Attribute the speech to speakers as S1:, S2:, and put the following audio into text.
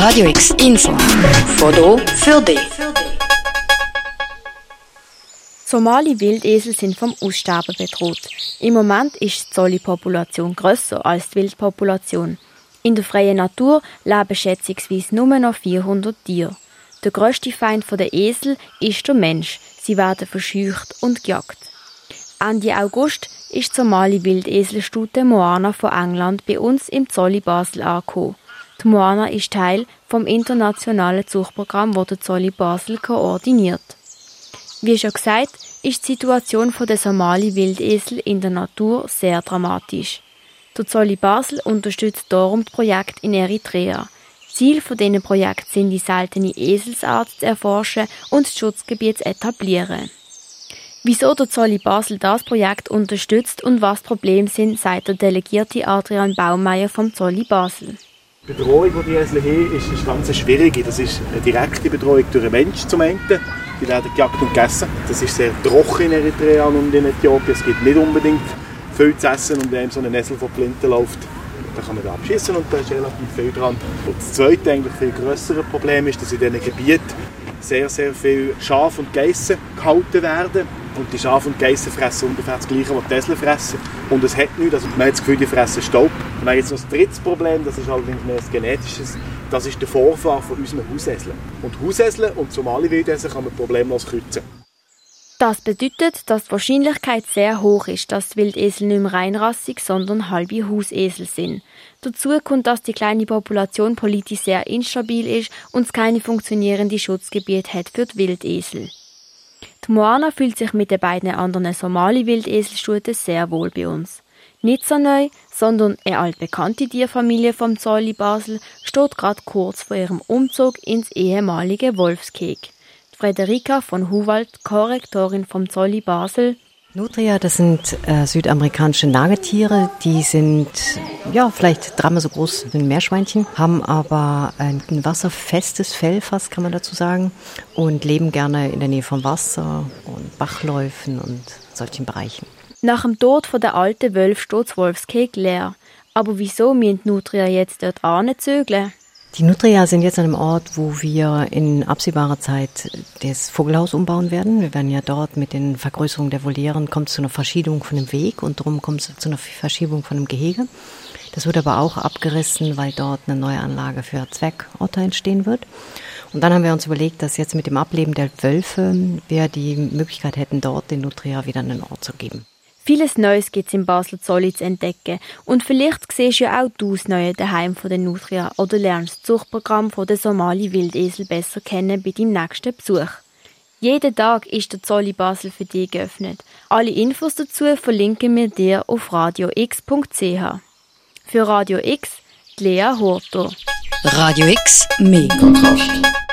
S1: Radio X Info. Foto für dich.
S2: Somali Wildesel sind vom Aussterben bedroht. Im Moment ist die Zolli-Population grösser als die Wildpopulation. In der freien Natur leben schätzungsweise nur noch 400 Tiere. Der grösste Feind der Esel ist der Mensch. Sie werden verscheucht und gejagt. Ende August ist die Somali Wildeselstute Moana von England bei uns im Zolli Basel angekommen. Die Moana ist Teil vom internationalen Zuchtprogramm, das der Zolli Basel koordiniert. Wie schon gesagt, ist die Situation der Somali-Wildesel in der Natur sehr dramatisch. Der Zolli Basel unterstützt darum das Projekt in Eritrea. Ziel von diesem Projekt sind die seltene Eselsart zu erforschen und das Schutzgebiet zu etablieren. Wieso der Zolli Basel das Projekt unterstützt und was Probleme sind, sagt der Delegierte Adrian Baumeier vom Zolli Basel.
S3: Die Bedrohung, die die Esel haben, ist, ist ganz schwierige. Das ist eine direkte Bedrohung durch den Menschen zum Ende. Die werden gejagt und gegessen. Das ist sehr trocken in Eritrea und in Äthiopien. Es gibt nicht unbedingt viel zu essen und wenn so ein Esel von Flinten läuft, dann kann man da abschießen und da ist relativ viel dran. Und das zweite, eigentlich viel größere Problem ist, dass in diesen Gebieten sehr, sehr viele Schafe und Geissen gehalten werden. Und die Schafe und Geissen fressen ungefähr das Gleiche, was die Esel fressen. Und es hat nichts, also man hat das Gefühl, die fressen Staub. Und dann jetzt noch das dritte Problem, das ist allerdings mehr ein genetisches, das ist der Vorfahr von unseren Hauseseln. Und Hauseseln und somali Wildesel kann man problemlos kreuzen.
S2: Das bedeutet, dass die Wahrscheinlichkeit sehr hoch ist, dass Wildesel nicht mehr reinrassig, sondern halbe Hausesel sind. Dazu kommt, dass die kleine Population politisch sehr instabil ist und es keine funktionierende Schutzgebiete hat für die Wildesel. Moana fühlt sich mit den beiden anderen Somali-Wildeselstuten sehr wohl bei uns. Nicht so neu, sondern eine altbekannte Tierfamilie vom Zolli Basel steht gerade kurz vor ihrem Umzug ins ehemalige Wolfskeg. Frederika von Huwald, Korrektorin vom Zolli Basel,
S4: Nutria, das sind äh, südamerikanische Nagetiere, die sind ja vielleicht dreimal so groß wie ein Meerschweinchen, haben aber ein wasserfestes Fell, fast kann man dazu sagen, und leben gerne in der Nähe vom Wasser und Bachläufen und solchen Bereichen.
S2: Nach dem Tod von der alten Wölfe steht das Wolfskeg leer. Aber wieso müssen Nutria jetzt dort anzügeln?
S4: Die Nutria sind jetzt an einem Ort, wo wir in absehbarer Zeit das Vogelhaus umbauen werden. Wir werden ja dort mit den Vergrößerungen der Volieren kommt es zu einer Verschiebung von dem Weg und darum kommt es zu einer Verschiebung von dem Gehege. Das wird aber auch abgerissen, weil dort eine neue Anlage für Zweckotter entstehen wird. Und dann haben wir uns überlegt, dass jetzt mit dem Ableben der Wölfe wir die Möglichkeit hätten, dort den Nutria wieder einen Ort zu geben.
S2: Vieles Neues gibt es in Basel Zolli zu entdecken. Und vielleicht siehst du ja auch du das neue daheim von der Nutria oder lernst das Zuchtprogramm von der Somali Wildesel besser kennen bei deinem nächsten Besuch. Jeden Tag ist der Zolli Basel für dich geöffnet. Alle Infos dazu verlinken wir dir auf radiox.ch. Für Radio X, Lea Horto.
S1: Radio X, mehr Kontrast.